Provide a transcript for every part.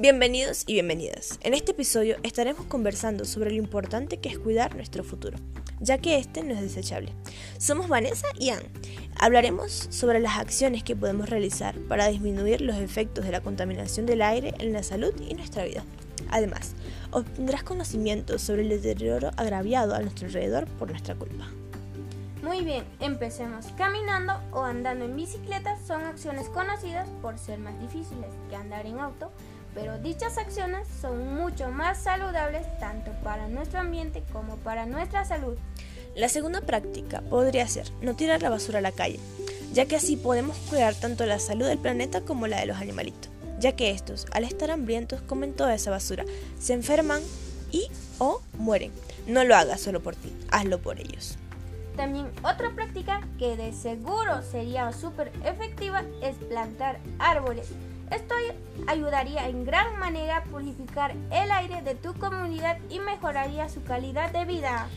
Bienvenidos y bienvenidas. En este episodio estaremos conversando sobre lo importante que es cuidar nuestro futuro, ya que este no es desechable. Somos Vanessa y Ann. Hablaremos sobre las acciones que podemos realizar para disminuir los efectos de la contaminación del aire en la salud y nuestra vida. Además, obtendrás conocimientos sobre el deterioro agraviado a nuestro alrededor por nuestra culpa. Muy bien, empecemos. Caminando o andando en bicicleta son acciones conocidas por ser más difíciles que andar en auto, pero dichas acciones son mucho más saludables tanto para nuestro ambiente como para nuestra salud. La segunda práctica podría ser no tirar la basura a la calle, ya que así podemos cuidar tanto la salud del planeta como la de los animalitos, ya que estos, al estar hambrientos, comen toda esa basura, se enferman y o mueren. No lo hagas solo por ti, hazlo por ellos. También otra práctica que de seguro sería súper efectiva es plantar árboles. Esto ayudaría en gran manera a purificar el aire de tu comunidad y mejoraría su calidad de vida.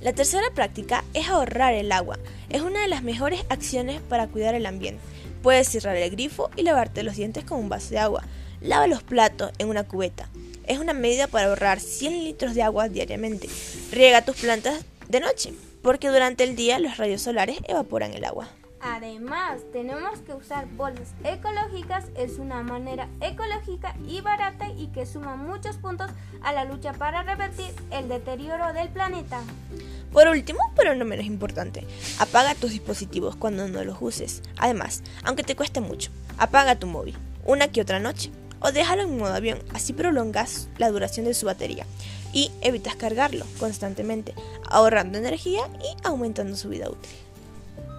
La tercera práctica es ahorrar el agua. Es una de las mejores acciones para cuidar el ambiente. Puedes cerrar el grifo y lavarte los dientes con un vaso de agua. Lava los platos en una cubeta. Es una medida para ahorrar 100 litros de agua diariamente. Riega tus plantas de noche porque durante el día los rayos solares evaporan el agua. Además, tenemos que usar bolsas ecológicas, es una manera ecológica y barata y que suma muchos puntos a la lucha para revertir el deterioro del planeta. Por último, pero no menos importante, apaga tus dispositivos cuando no los uses. Además, aunque te cueste mucho, apaga tu móvil una que otra noche o déjalo en modo avión, así prolongas la duración de su batería y evitas cargarlo constantemente, ahorrando energía y aumentando su vida útil.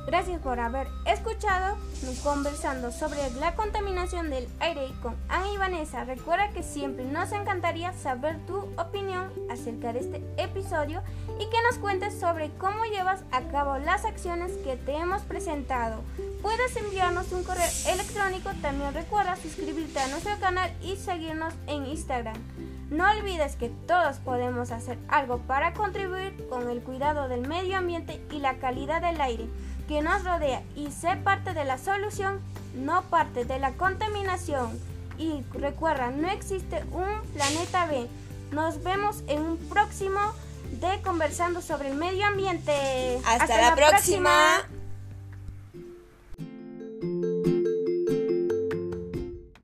Gracias por haber escuchado conversando sobre la contaminación del aire con Ana y Vanessa. Recuerda que siempre nos encantaría saber tu opinión acerca de este episodio y que nos cuentes sobre cómo llevas a cabo las acciones que te hemos presentado. Puedes enviarnos un correo electrónico, también recuerda suscribirte a nuestro canal y seguirnos en Instagram. No olvides que todos podemos hacer algo para contribuir con el cuidado del medio ambiente y la calidad del aire que nos rodea y ser parte de la solución, no parte de la contaminación. Y recuerda, no existe un planeta B. Nos vemos en un próximo de Conversando sobre el Medio Ambiente. Hasta, la, próxima.